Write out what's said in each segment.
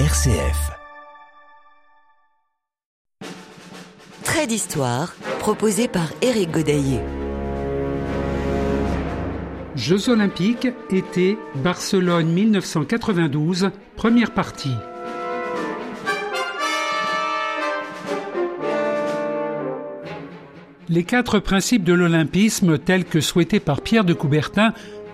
RCF. Trait d'histoire proposé par Éric Godaillé. Jeux olympiques, été, Barcelone 1992, première partie. Les quatre principes de l'olympisme tels que souhaités par Pierre de Coubertin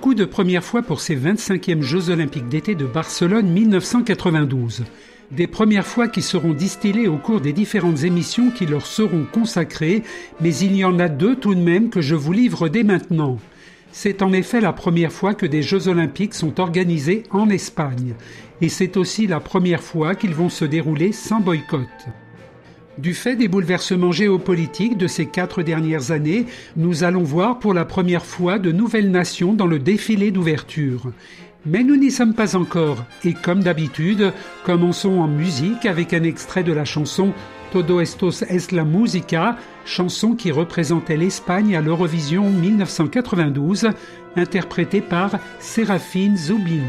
Beaucoup de premières fois pour ces 25e Jeux olympiques d'été de Barcelone 1992. Des premières fois qui seront distillées au cours des différentes émissions qui leur seront consacrées, mais il y en a deux tout de même que je vous livre dès maintenant. C'est en effet la première fois que des Jeux olympiques sont organisés en Espagne, et c'est aussi la première fois qu'ils vont se dérouler sans boycott. Du fait des bouleversements géopolitiques de ces quatre dernières années, nous allons voir pour la première fois de nouvelles nations dans le défilé d'ouverture. Mais nous n'y sommes pas encore, et comme d'habitude, commençons en musique avec un extrait de la chanson Todo estos es la música, chanson qui représentait l'Espagne à l'Eurovision 1992, interprétée par Séraphine Zubin.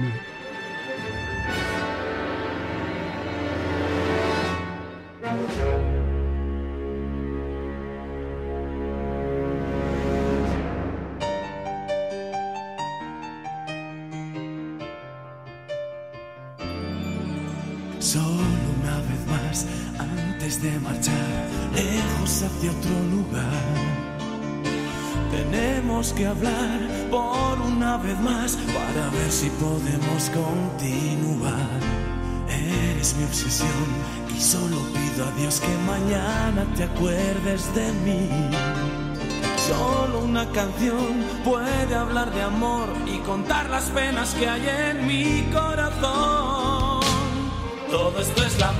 Te acuerdes de mí. Solo una canción puede hablar de amor y contar las penas que hay en mi corazón. Todo esto es la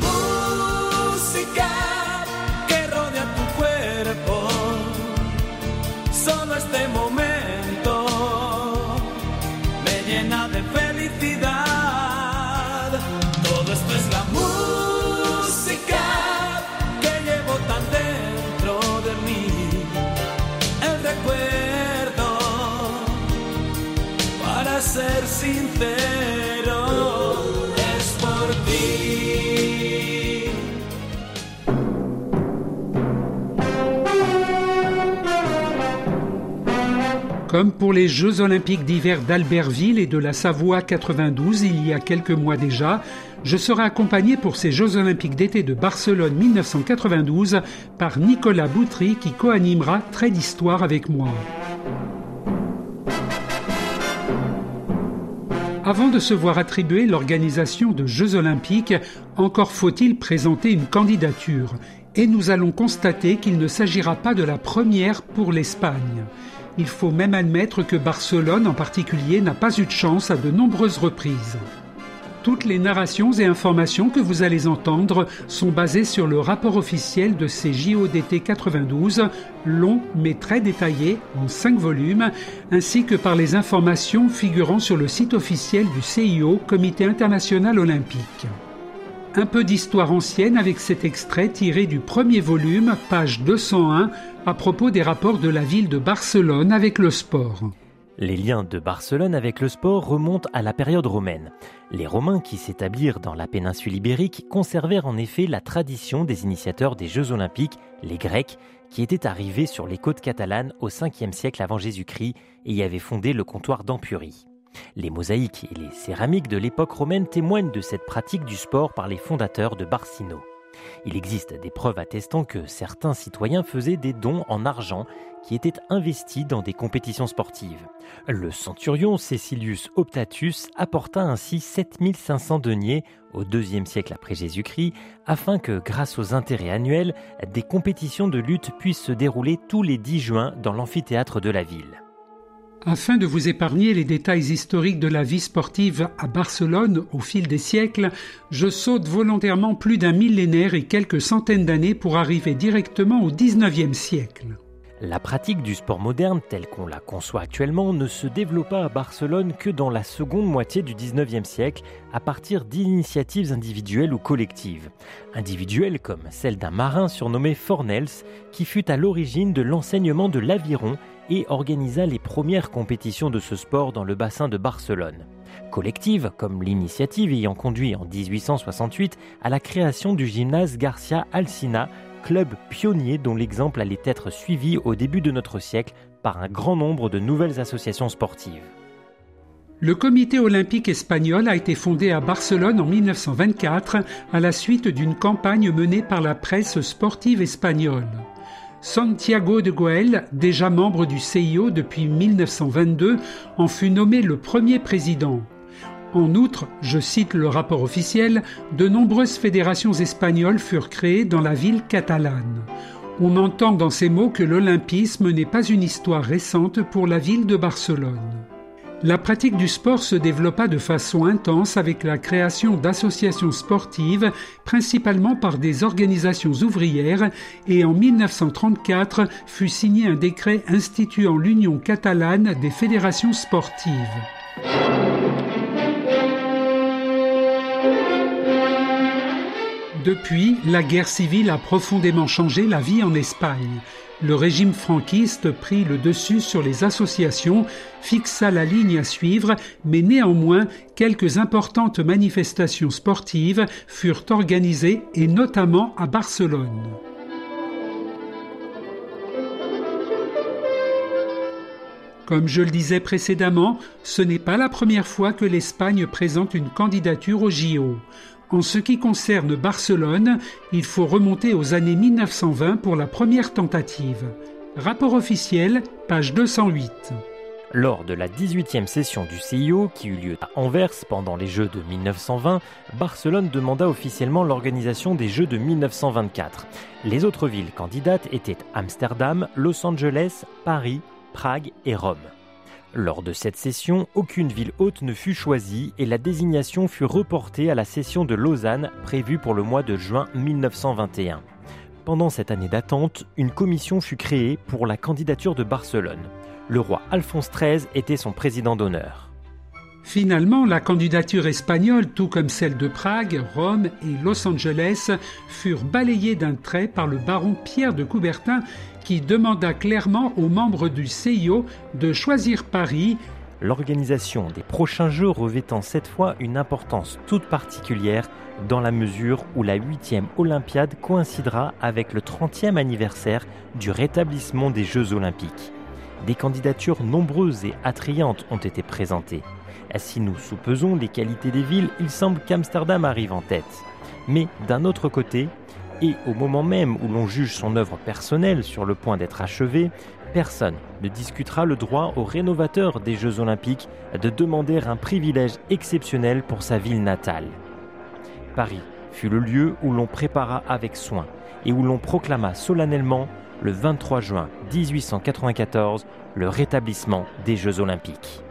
Comme pour les Jeux olympiques d'hiver d'Albertville et de la Savoie 92 il y a quelques mois déjà, je serai accompagné pour ces Jeux olympiques d'été de Barcelone 1992 par Nicolas Boutry qui co-animera Trait d'histoire avec moi. Avant de se voir attribuer l'organisation de Jeux olympiques, encore faut-il présenter une candidature. Et nous allons constater qu'il ne s'agira pas de la première pour l'Espagne. Il faut même admettre que Barcelone en particulier n'a pas eu de chance à de nombreuses reprises. Toutes les narrations et informations que vous allez entendre sont basées sur le rapport officiel de ces JODT 92, long mais très détaillé, en 5 volumes, ainsi que par les informations figurant sur le site officiel du CIO, Comité international olympique. Un peu d'histoire ancienne avec cet extrait tiré du premier volume, page 201, à propos des rapports de la ville de Barcelone avec le sport. Les liens de Barcelone avec le sport remontent à la période romaine. Les Romains qui s'établirent dans la péninsule ibérique conservèrent en effet la tradition des initiateurs des Jeux olympiques, les Grecs, qui étaient arrivés sur les côtes catalanes au 5e siècle avant Jésus-Christ et y avaient fondé le comptoir d'Ampurie. Les mosaïques et les céramiques de l'époque romaine témoignent de cette pratique du sport par les fondateurs de Barcino. Il existe des preuves attestant que certains citoyens faisaient des dons en argent qui étaient investis dans des compétitions sportives. Le centurion Cecilius Optatus apporta ainsi 7500 deniers au IIe siècle après Jésus-Christ afin que, grâce aux intérêts annuels, des compétitions de lutte puissent se dérouler tous les 10 juin dans l'amphithéâtre de la ville. Afin de vous épargner les détails historiques de la vie sportive à Barcelone au fil des siècles, je saute volontairement plus d'un millénaire et quelques centaines d'années pour arriver directement au XIXe siècle. La pratique du sport moderne telle qu'on la conçoit actuellement ne se développa à Barcelone que dans la seconde moitié du 19e siècle à partir d'initiatives individuelles ou collectives. Individuelles comme celle d'un marin surnommé Fornels qui fut à l'origine de l'enseignement de l'aviron et organisa les premières compétitions de ce sport dans le bassin de Barcelone. Collective comme l'initiative ayant conduit en 1868 à la création du gymnase Garcia Alcina club pionnier dont l'exemple allait être suivi au début de notre siècle par un grand nombre de nouvelles associations sportives. Le comité olympique espagnol a été fondé à Barcelone en 1924 à la suite d'une campagne menée par la presse sportive espagnole. Santiago de Guel, déjà membre du CIO depuis 1922, en fut nommé le premier président. En outre, je cite le rapport officiel, de nombreuses fédérations espagnoles furent créées dans la ville catalane. On entend dans ces mots que l'olympisme n'est pas une histoire récente pour la ville de Barcelone. La pratique du sport se développa de façon intense avec la création d'associations sportives, principalement par des organisations ouvrières, et en 1934 fut signé un décret instituant l'Union catalane des fédérations sportives. Depuis, la guerre civile a profondément changé la vie en Espagne. Le régime franquiste prit le dessus sur les associations, fixa la ligne à suivre, mais néanmoins quelques importantes manifestations sportives furent organisées et notamment à Barcelone. Comme je le disais précédemment, ce n'est pas la première fois que l'Espagne présente une candidature au JO. En ce qui concerne Barcelone, il faut remonter aux années 1920 pour la première tentative. Rapport officiel, page 208. Lors de la 18e session du CIO, qui eut lieu à Anvers pendant les Jeux de 1920, Barcelone demanda officiellement l'organisation des Jeux de 1924. Les autres villes candidates étaient Amsterdam, Los Angeles, Paris, Prague et Rome. Lors de cette session, aucune ville haute ne fut choisie et la désignation fut reportée à la session de Lausanne prévue pour le mois de juin 1921. Pendant cette année d'attente, une commission fut créée pour la candidature de Barcelone. Le roi Alphonse XIII était son président d'honneur. Finalement, la candidature espagnole, tout comme celle de Prague, Rome et Los Angeles, furent balayées d'un trait par le baron Pierre de Coubertin qui demanda clairement aux membres du CIO de choisir Paris. L'organisation des prochains Jeux revêtant cette fois une importance toute particulière dans la mesure où la 8e Olympiade coïncidera avec le 30e anniversaire du rétablissement des Jeux olympiques. Des candidatures nombreuses et attrayantes ont été présentées. Si nous soupesons les qualités des villes, il semble qu'Amsterdam arrive en tête. Mais d'un autre côté, et au moment même où l'on juge son œuvre personnelle sur le point d'être achevée, personne ne discutera le droit au rénovateur des Jeux olympiques de demander un privilège exceptionnel pour sa ville natale. Paris fut le lieu où l'on prépara avec soin et où l'on proclama solennellement le 23 juin 1894 le rétablissement des Jeux olympiques.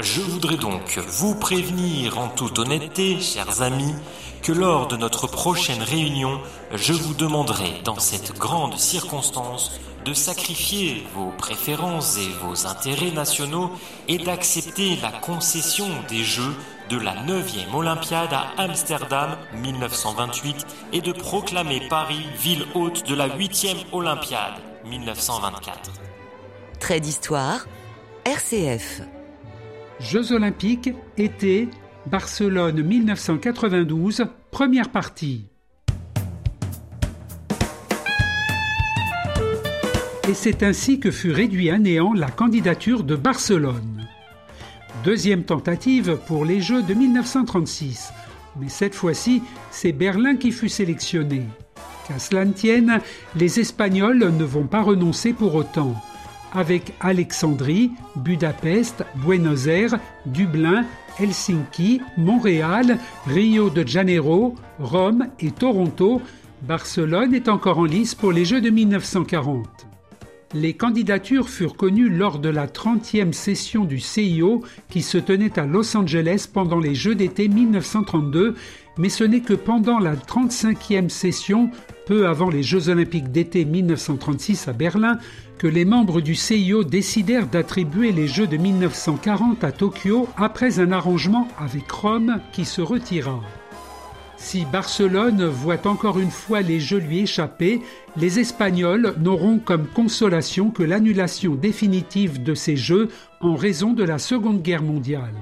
Je voudrais donc vous prévenir en toute honnêteté, chers amis, que lors de notre prochaine réunion, je vous demanderai, dans cette grande circonstance, de sacrifier vos préférences et vos intérêts nationaux et d'accepter la concession des Jeux de la 9e Olympiade à Amsterdam 1928 et de proclamer Paris ville hôte de la 8e Olympiade 1924. Trait d'histoire, RCF. Jeux olympiques, été, Barcelone 1992, première partie. Et c'est ainsi que fut réduit à néant la candidature de Barcelone. Deuxième tentative pour les Jeux de 1936, mais cette fois-ci, c'est Berlin qui fut sélectionné. Qu'à cela ne tienne, les Espagnols ne vont pas renoncer pour autant avec Alexandrie, Budapest, Buenos Aires, Dublin, Helsinki, Montréal, Rio de Janeiro, Rome et Toronto, Barcelone est encore en lice pour les Jeux de 1940. Les candidatures furent connues lors de la 30e session du CIO qui se tenait à Los Angeles pendant les Jeux d'été 1932, mais ce n'est que pendant la 35e session, peu avant les Jeux olympiques d'été 1936 à Berlin, que les membres du CIO décidèrent d'attribuer les Jeux de 1940 à Tokyo après un arrangement avec Rome qui se retira. Si Barcelone voit encore une fois les Jeux lui échapper, les Espagnols n'auront comme consolation que l'annulation définitive de ces Jeux en raison de la Seconde Guerre mondiale.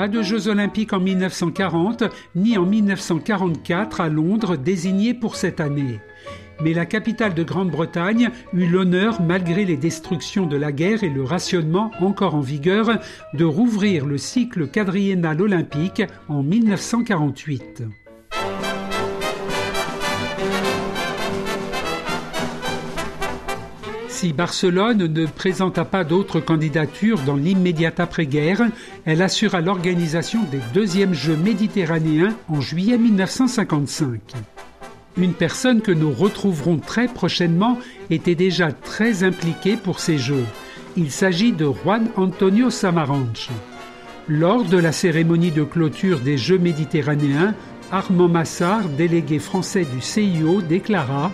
Pas de Jeux olympiques en 1940 ni en 1944 à Londres désignés pour cette année mais la capitale de Grande-Bretagne eut l'honneur, malgré les destructions de la guerre et le rationnement encore en vigueur, de rouvrir le cycle quadriennal olympique en 1948. Si Barcelone ne présenta pas d'autres candidatures dans l'immédiate après-guerre, elle assura l'organisation des deuxièmes Jeux méditerranéens en juillet 1955. Une personne que nous retrouverons très prochainement était déjà très impliquée pour ces Jeux. Il s'agit de Juan Antonio Samaranch. Lors de la cérémonie de clôture des Jeux méditerranéens, Armand Massard, délégué français du CIO, déclara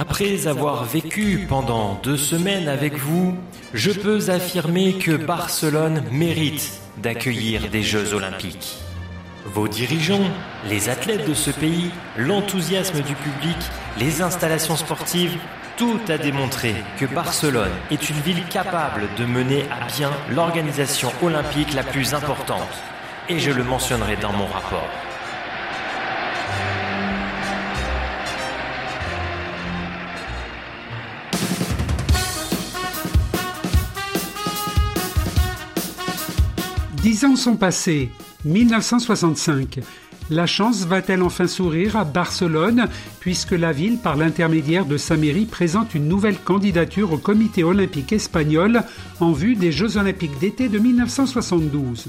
Après avoir vécu pendant deux semaines avec vous, je peux affirmer que Barcelone mérite d'accueillir des Jeux olympiques. Vos dirigeants, les athlètes de ce pays, l'enthousiasme du public, les installations sportives, tout a démontré que Barcelone est une ville capable de mener à bien l'organisation olympique la plus importante. Et je le mentionnerai dans mon rapport. Dix ans sont passés. 1965. La chance va-t-elle enfin sourire à Barcelone puisque la ville, par l'intermédiaire de sa présente une nouvelle candidature au comité olympique espagnol en vue des Jeux olympiques d'été de 1972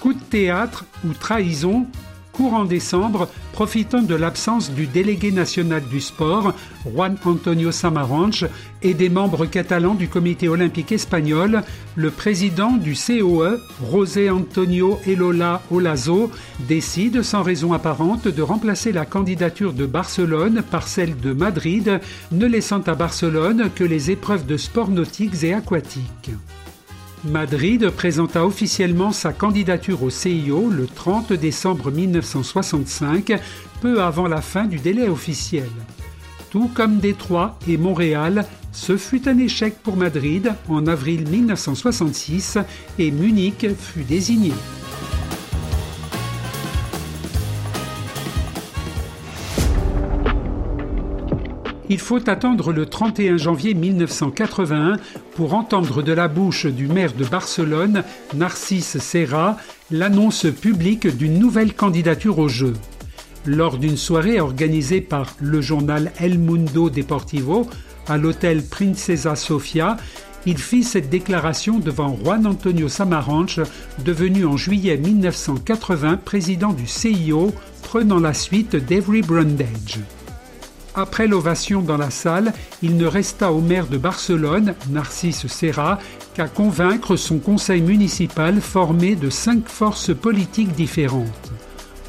Coup de théâtre ou trahison? Courant décembre, profitant de l'absence du délégué national du sport, Juan Antonio Samaranch, et des membres catalans du comité olympique espagnol, le président du COE, José Antonio Elola Olazo, décide sans raison apparente de remplacer la candidature de Barcelone par celle de Madrid, ne laissant à Barcelone que les épreuves de sport nautiques et aquatiques. Madrid présenta officiellement sa candidature au CIO le 30 décembre 1965, peu avant la fin du délai officiel. Tout comme Détroit et Montréal, ce fut un échec pour Madrid en avril 1966 et Munich fut désigné. Il faut attendre le 31 janvier 1981 pour entendre de la bouche du maire de Barcelone, Narcisse Serra, l'annonce publique d'une nouvelle candidature au jeu. Lors d'une soirée organisée par le journal El Mundo Deportivo à l'hôtel Princesa Sofia, il fit cette déclaration devant Juan Antonio Samaranch, devenu en juillet 1980 président du CIO, prenant la suite d'Every Brundage. Après l'ovation dans la salle, il ne resta au maire de Barcelone, Narcisse Serra, qu'à convaincre son conseil municipal formé de cinq forces politiques différentes.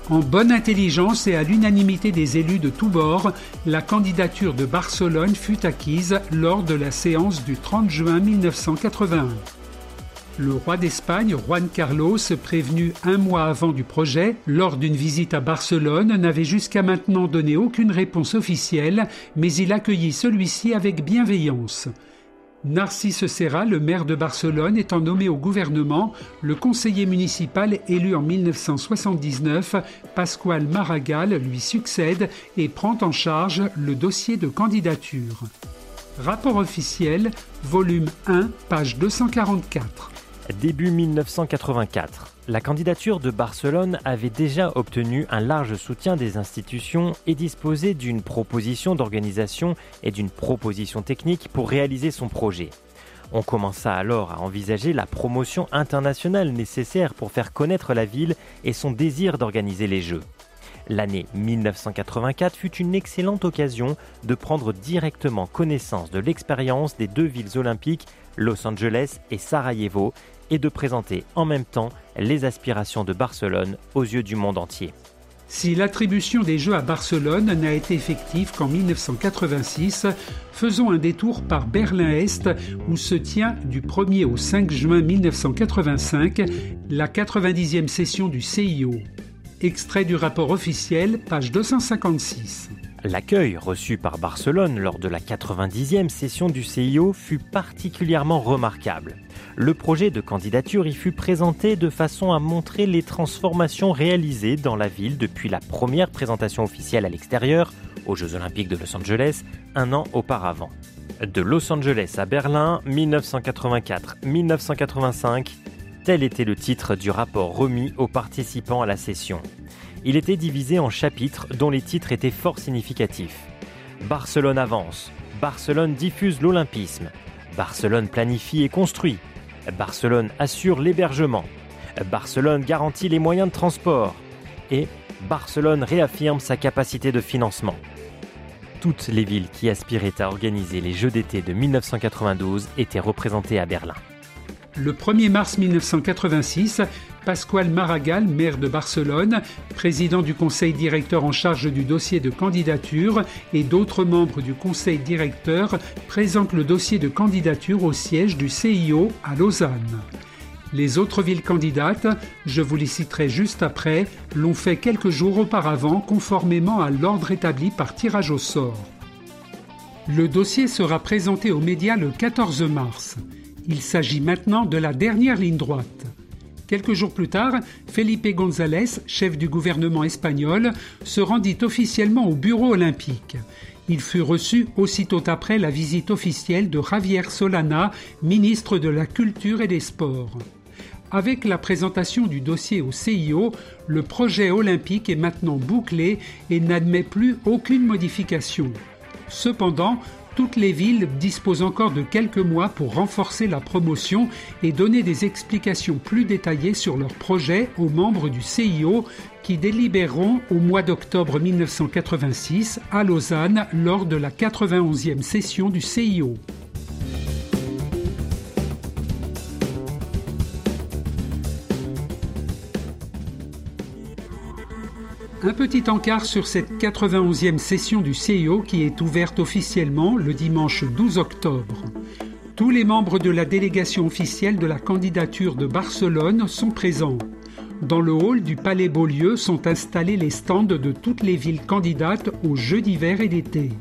En bonne intelligence et à l'unanimité des élus de tous bords, la candidature de Barcelone fut acquise lors de la séance du 30 juin 1981. Le roi d'Espagne, Juan Carlos, prévenu un mois avant du projet, lors d'une visite à Barcelone, n'avait jusqu'à maintenant donné aucune réponse officielle, mais il accueillit celui-ci avec bienveillance. Narcisse Serra, le maire de Barcelone, étant nommé au gouvernement, le conseiller municipal élu en 1979, Pascual Maragall, lui succède et prend en charge le dossier de candidature. Rapport officiel, volume 1, page 244. Début 1984, la candidature de Barcelone avait déjà obtenu un large soutien des institutions et disposait d'une proposition d'organisation et d'une proposition technique pour réaliser son projet. On commença alors à envisager la promotion internationale nécessaire pour faire connaître la ville et son désir d'organiser les Jeux. L'année 1984 fut une excellente occasion de prendre directement connaissance de l'expérience des deux villes olympiques, Los Angeles et Sarajevo, et de présenter en même temps les aspirations de Barcelone aux yeux du monde entier. Si l'attribution des Jeux à Barcelone n'a été effective qu'en 1986, faisons un détour par Berlin-Est où se tient du 1er au 5 juin 1985 la 90e session du CIO. Extrait du rapport officiel, page 256. L'accueil reçu par Barcelone lors de la 90e session du CIO fut particulièrement remarquable. Le projet de candidature y fut présenté de façon à montrer les transformations réalisées dans la ville depuis la première présentation officielle à l'extérieur, aux Jeux olympiques de Los Angeles, un an auparavant. De Los Angeles à Berlin, 1984-1985, Tel était le titre du rapport remis aux participants à la session. Il était divisé en chapitres dont les titres étaient fort significatifs. Barcelone avance, Barcelone diffuse l'olympisme, Barcelone planifie et construit, Barcelone assure l'hébergement, Barcelone garantit les moyens de transport et Barcelone réaffirme sa capacité de financement. Toutes les villes qui aspiraient à organiser les Jeux d'été de 1992 étaient représentées à Berlin. Le 1er mars 1986, Pascual Maragall, maire de Barcelone, président du conseil directeur en charge du dossier de candidature et d'autres membres du conseil directeur présentent le dossier de candidature au siège du CIO à Lausanne. Les autres villes candidates, je vous les citerai juste après, l'ont fait quelques jours auparavant conformément à l'ordre établi par tirage au sort. Le dossier sera présenté aux médias le 14 mars. Il s'agit maintenant de la dernière ligne droite. Quelques jours plus tard, Felipe González, chef du gouvernement espagnol, se rendit officiellement au bureau olympique. Il fut reçu aussitôt après la visite officielle de Javier Solana, ministre de la Culture et des Sports. Avec la présentation du dossier au CIO, le projet olympique est maintenant bouclé et n'admet plus aucune modification. Cependant, toutes les villes disposent encore de quelques mois pour renforcer la promotion et donner des explications plus détaillées sur leurs projets aux membres du CIO qui délibéreront au mois d'octobre 1986 à Lausanne lors de la 91e session du CIO. Un petit encart sur cette 91e session du CIO qui est ouverte officiellement le dimanche 12 octobre. Tous les membres de la délégation officielle de la candidature de Barcelone sont présents. Dans le hall du Palais Beaulieu sont installés les stands de toutes les villes candidates aux Jeux d'hiver et d'été.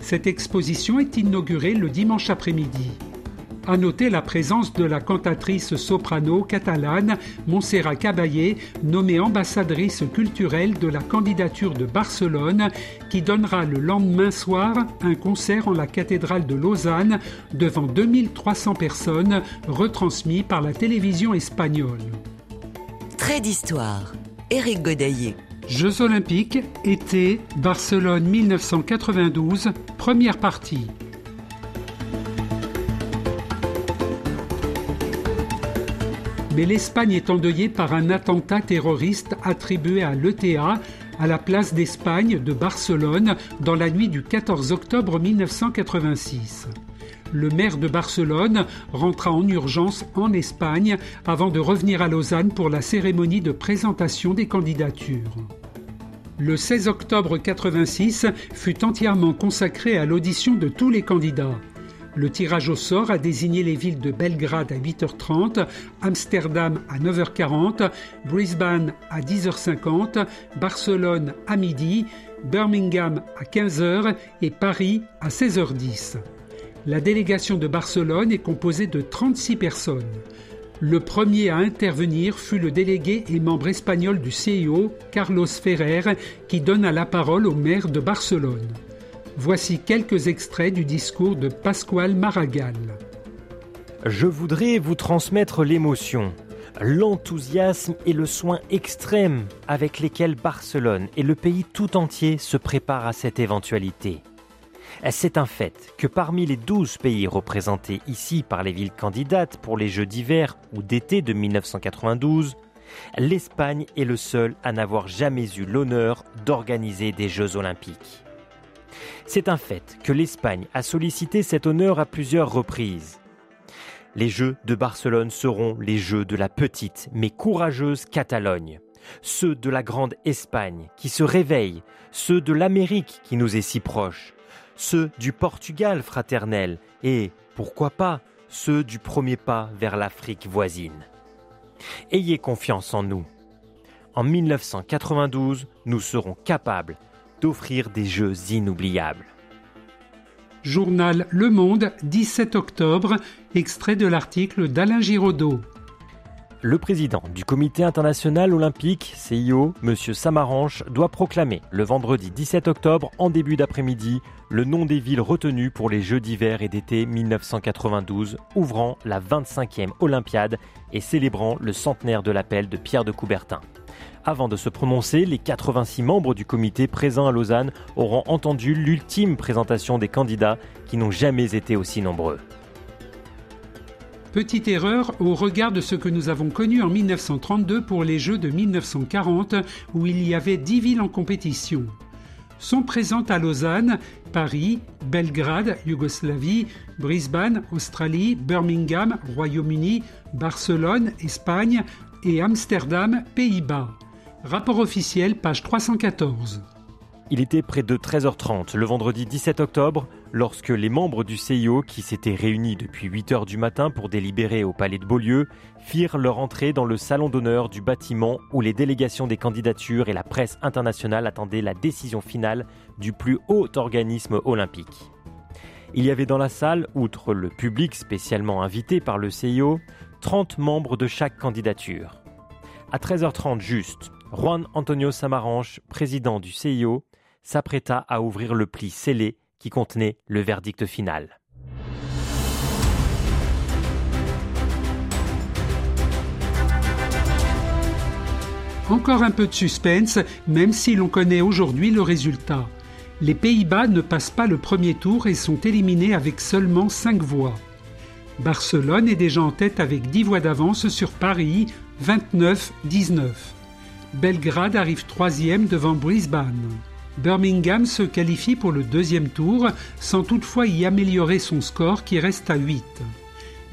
Cette exposition est inaugurée le dimanche après-midi. À noter la présence de la cantatrice soprano catalane Montserrat Caballé, nommée ambassadrice culturelle de la candidature de Barcelone, qui donnera le lendemain soir un concert en la cathédrale de Lausanne devant 2300 personnes, retransmis par la télévision espagnole. Trait d'histoire. Éric Godaillé. Jeux olympiques, été, Barcelone 1992, première partie. Mais l'Espagne est endeuillée par un attentat terroriste attribué à l'ETA à la place d'Espagne de Barcelone dans la nuit du 14 octobre 1986. Le maire de Barcelone rentra en urgence en Espagne avant de revenir à Lausanne pour la cérémonie de présentation des candidatures. Le 16 octobre 1986 fut entièrement consacré à l'audition de tous les candidats. Le tirage au sort a désigné les villes de Belgrade à 8h30, Amsterdam à 9h40, Brisbane à 10h50, Barcelone à midi, Birmingham à 15h et Paris à 16h10. La délégation de Barcelone est composée de 36 personnes. Le premier à intervenir fut le délégué et membre espagnol du CIO, Carlos Ferrer, qui donna la parole au maire de Barcelone. Voici quelques extraits du discours de Pascual Maragall. Je voudrais vous transmettre l'émotion, l'enthousiasme et le soin extrême avec lesquels Barcelone et le pays tout entier se préparent à cette éventualité. C'est un fait que parmi les 12 pays représentés ici par les villes candidates pour les Jeux d'hiver ou d'été de 1992, l'Espagne est le seul à n'avoir jamais eu l'honneur d'organiser des Jeux olympiques. C'est un fait que l'Espagne a sollicité cet honneur à plusieurs reprises. Les Jeux de Barcelone seront les Jeux de la petite mais courageuse Catalogne, ceux de la grande Espagne qui se réveille, ceux de l'Amérique qui nous est si proche, ceux du Portugal fraternel et, pourquoi pas, ceux du premier pas vers l'Afrique voisine. Ayez confiance en nous. En 1992, nous serons capables d'offrir des jeux inoubliables. Journal Le Monde, 17 octobre, extrait de l'article d'Alain Giraudot. Le président du Comité international olympique, CIO, M. Samaranch, doit proclamer le vendredi 17 octobre, en début d'après-midi, le nom des villes retenues pour les Jeux d'hiver et d'été 1992, ouvrant la 25e Olympiade et célébrant le centenaire de l'appel de Pierre de Coubertin. Avant de se prononcer, les 86 membres du comité présents à Lausanne auront entendu l'ultime présentation des candidats qui n'ont jamais été aussi nombreux. Petite erreur au regard de ce que nous avons connu en 1932 pour les Jeux de 1940 où il y avait 10 villes en compétition. Sont présentes à Lausanne, Paris, Belgrade, Yougoslavie, Brisbane, Australie, Birmingham, Royaume-Uni, Barcelone, Espagne et Amsterdam, Pays-Bas. Rapport officiel, page 314. Il était près de 13h30 le vendredi 17 octobre lorsque les membres du CIO, qui s'étaient réunis depuis 8 h du matin pour délibérer au palais de Beaulieu, firent leur entrée dans le salon d'honneur du bâtiment où les délégations des candidatures et la presse internationale attendaient la décision finale du plus haut organisme olympique. Il y avait dans la salle, outre le public spécialement invité par le CIO, 30 membres de chaque candidature. À 13h30 juste, Juan Antonio Samaranch, président du CIO, s'apprêta à ouvrir le pli scellé qui contenait le verdict final. Encore un peu de suspense, même si l'on connaît aujourd'hui le résultat. Les Pays-Bas ne passent pas le premier tour et sont éliminés avec seulement 5 voix. Barcelone est déjà en tête avec 10 voix d'avance sur Paris, 29-19. Belgrade arrive troisième devant Brisbane. Birmingham se qualifie pour le deuxième tour sans toutefois y améliorer son score qui reste à 8.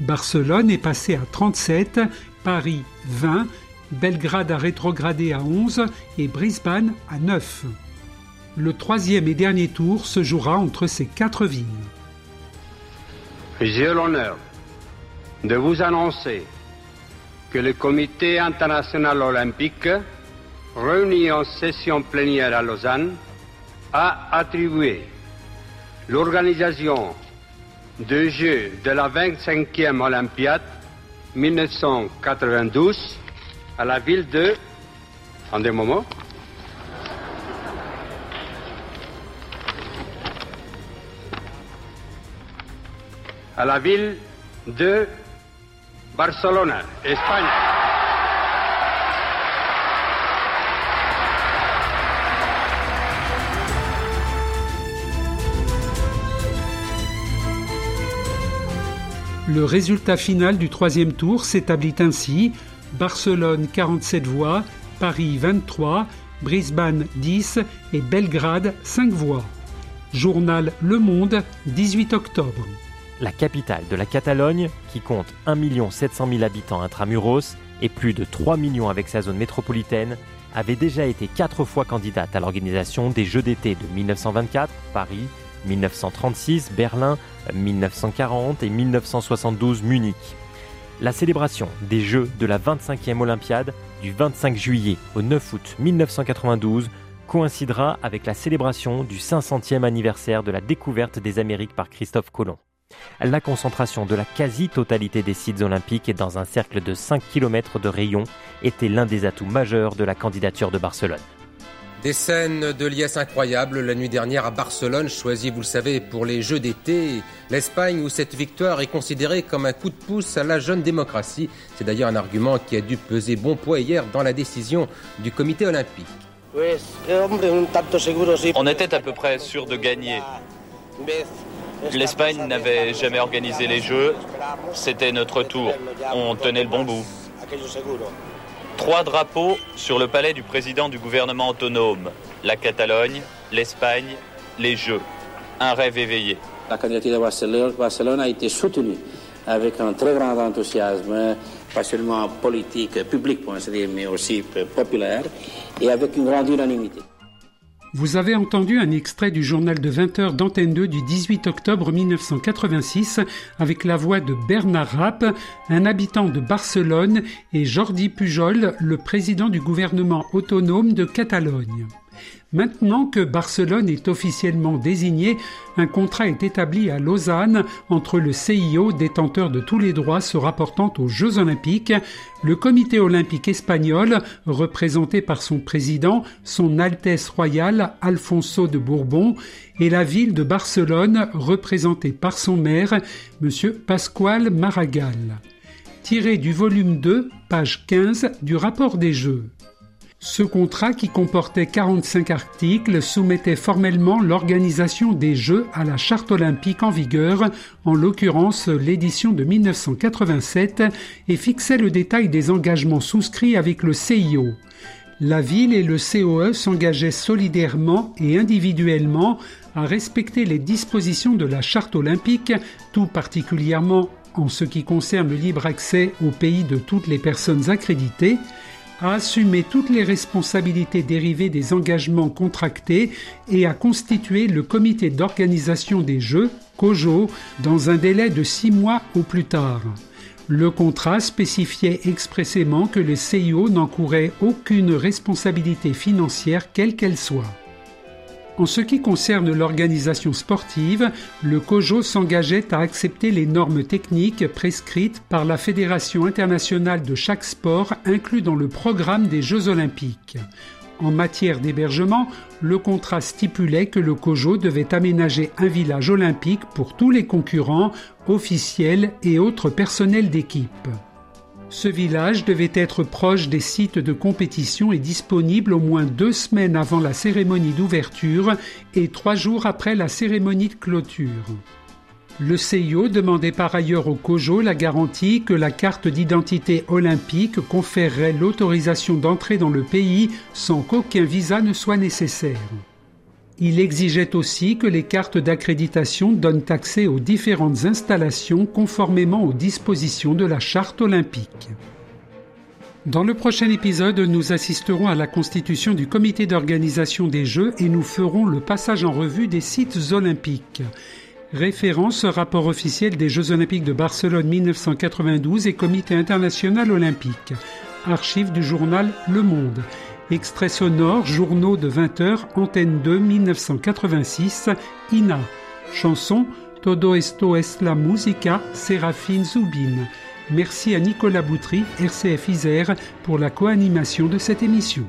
Barcelone est passé à 37, Paris 20, Belgrade a rétrogradé à 11 et Brisbane à 9. Le troisième et dernier tour se jouera entre ces quatre villes. J'ai l'honneur de vous annoncer que le Comité international olympique, réuni en session plénière à Lausanne, a attribué l'organisation des Jeux de la 25e Olympiade 1992 à la ville de... En des moments. À la ville de Barcelone, Espagne. Le résultat final du troisième tour s'établit ainsi Barcelone 47 voix, Paris 23, Brisbane 10 et Belgrade 5 voix. Journal Le Monde, 18 octobre. La capitale de la Catalogne, qui compte 1 700 000 habitants intramuros et plus de 3 millions avec sa zone métropolitaine, avait déjà été quatre fois candidate à l'organisation des Jeux d'été de 1924, Paris, 1936 Berlin, 1940 et 1972 Munich. La célébration des Jeux de la 25e Olympiade du 25 juillet au 9 août 1992 coïncidera avec la célébration du 500e anniversaire de la découverte des Amériques par Christophe Colomb. La concentration de la quasi-totalité des sites olympiques dans un cercle de 5 km de rayon était l'un des atouts majeurs de la candidature de Barcelone. Des scènes de liesse incroyables la nuit dernière à Barcelone, choisie, vous le savez, pour les Jeux d'été. L'Espagne, où cette victoire est considérée comme un coup de pouce à la jeune démocratie. C'est d'ailleurs un argument qui a dû peser bon poids hier dans la décision du comité olympique. On était à peu près sûr de gagner. L'Espagne n'avait jamais organisé les Jeux, c'était notre tour. On tenait le bon bout. Trois drapeaux sur le palais du président du gouvernement autonome. La Catalogne, l'Espagne, les Jeux. Un rêve éveillé. La candidature de Barcelone, a été soutenue avec un très grand enthousiasme, pas seulement politique, public, mais aussi populaire, et avec une grande unanimité. Vous avez entendu un extrait du journal de 20h d'Antenne 2 du 18 octobre 1986 avec la voix de Bernard Rapp, un habitant de Barcelone, et Jordi Pujol, le président du gouvernement autonome de Catalogne. Maintenant que Barcelone est officiellement désigné, un contrat est établi à Lausanne entre le CIO, détenteur de tous les droits se rapportant aux Jeux olympiques, le Comité olympique espagnol, représenté par son président, son Altesse royale Alfonso de Bourbon, et la ville de Barcelone, représentée par son maire, M. Pascual Maragall. Tiré du volume 2, page 15 du rapport des Jeux. Ce contrat, qui comportait 45 articles, soumettait formellement l'organisation des Jeux à la charte olympique en vigueur, en l'occurrence l'édition de 1987, et fixait le détail des engagements souscrits avec le CIO. La ville et le COE s'engageaient solidairement et individuellement à respecter les dispositions de la charte olympique, tout particulièrement en ce qui concerne le libre accès au pays de toutes les personnes accréditées, à assumer toutes les responsabilités dérivées des engagements contractés et à constituer le comité d'organisation des Jeux, COJO, dans un délai de six mois au plus tard. Le contrat spécifiait expressément que le CIO n'encourait aucune responsabilité financière quelle qu'elle soit. En ce qui concerne l'organisation sportive, le COJO s'engageait à accepter les normes techniques prescrites par la Fédération internationale de chaque sport inclus dans le programme des Jeux olympiques. En matière d'hébergement, le contrat stipulait que le COJO devait aménager un village olympique pour tous les concurrents, officiels et autres personnels d'équipe. Ce village devait être proche des sites de compétition et disponible au moins deux semaines avant la cérémonie d'ouverture et trois jours après la cérémonie de clôture. Le CIO demandait par ailleurs au COJO la garantie que la carte d'identité olympique conférerait l'autorisation d'entrer dans le pays sans qu'aucun visa ne soit nécessaire. Il exigeait aussi que les cartes d'accréditation donnent accès aux différentes installations conformément aux dispositions de la charte olympique. Dans le prochain épisode, nous assisterons à la constitution du comité d'organisation des Jeux et nous ferons le passage en revue des sites olympiques. Référence rapport officiel des Jeux olympiques de Barcelone 1992 et Comité international olympique. Archives du journal Le Monde. Extrait sonore, journaux de 20h, Antenne 2, 1986, INA. Chanson, Todo esto es la música, Séraphine Zoubine. Merci à Nicolas Boutry, RCF Isère, pour la co-animation de cette émission.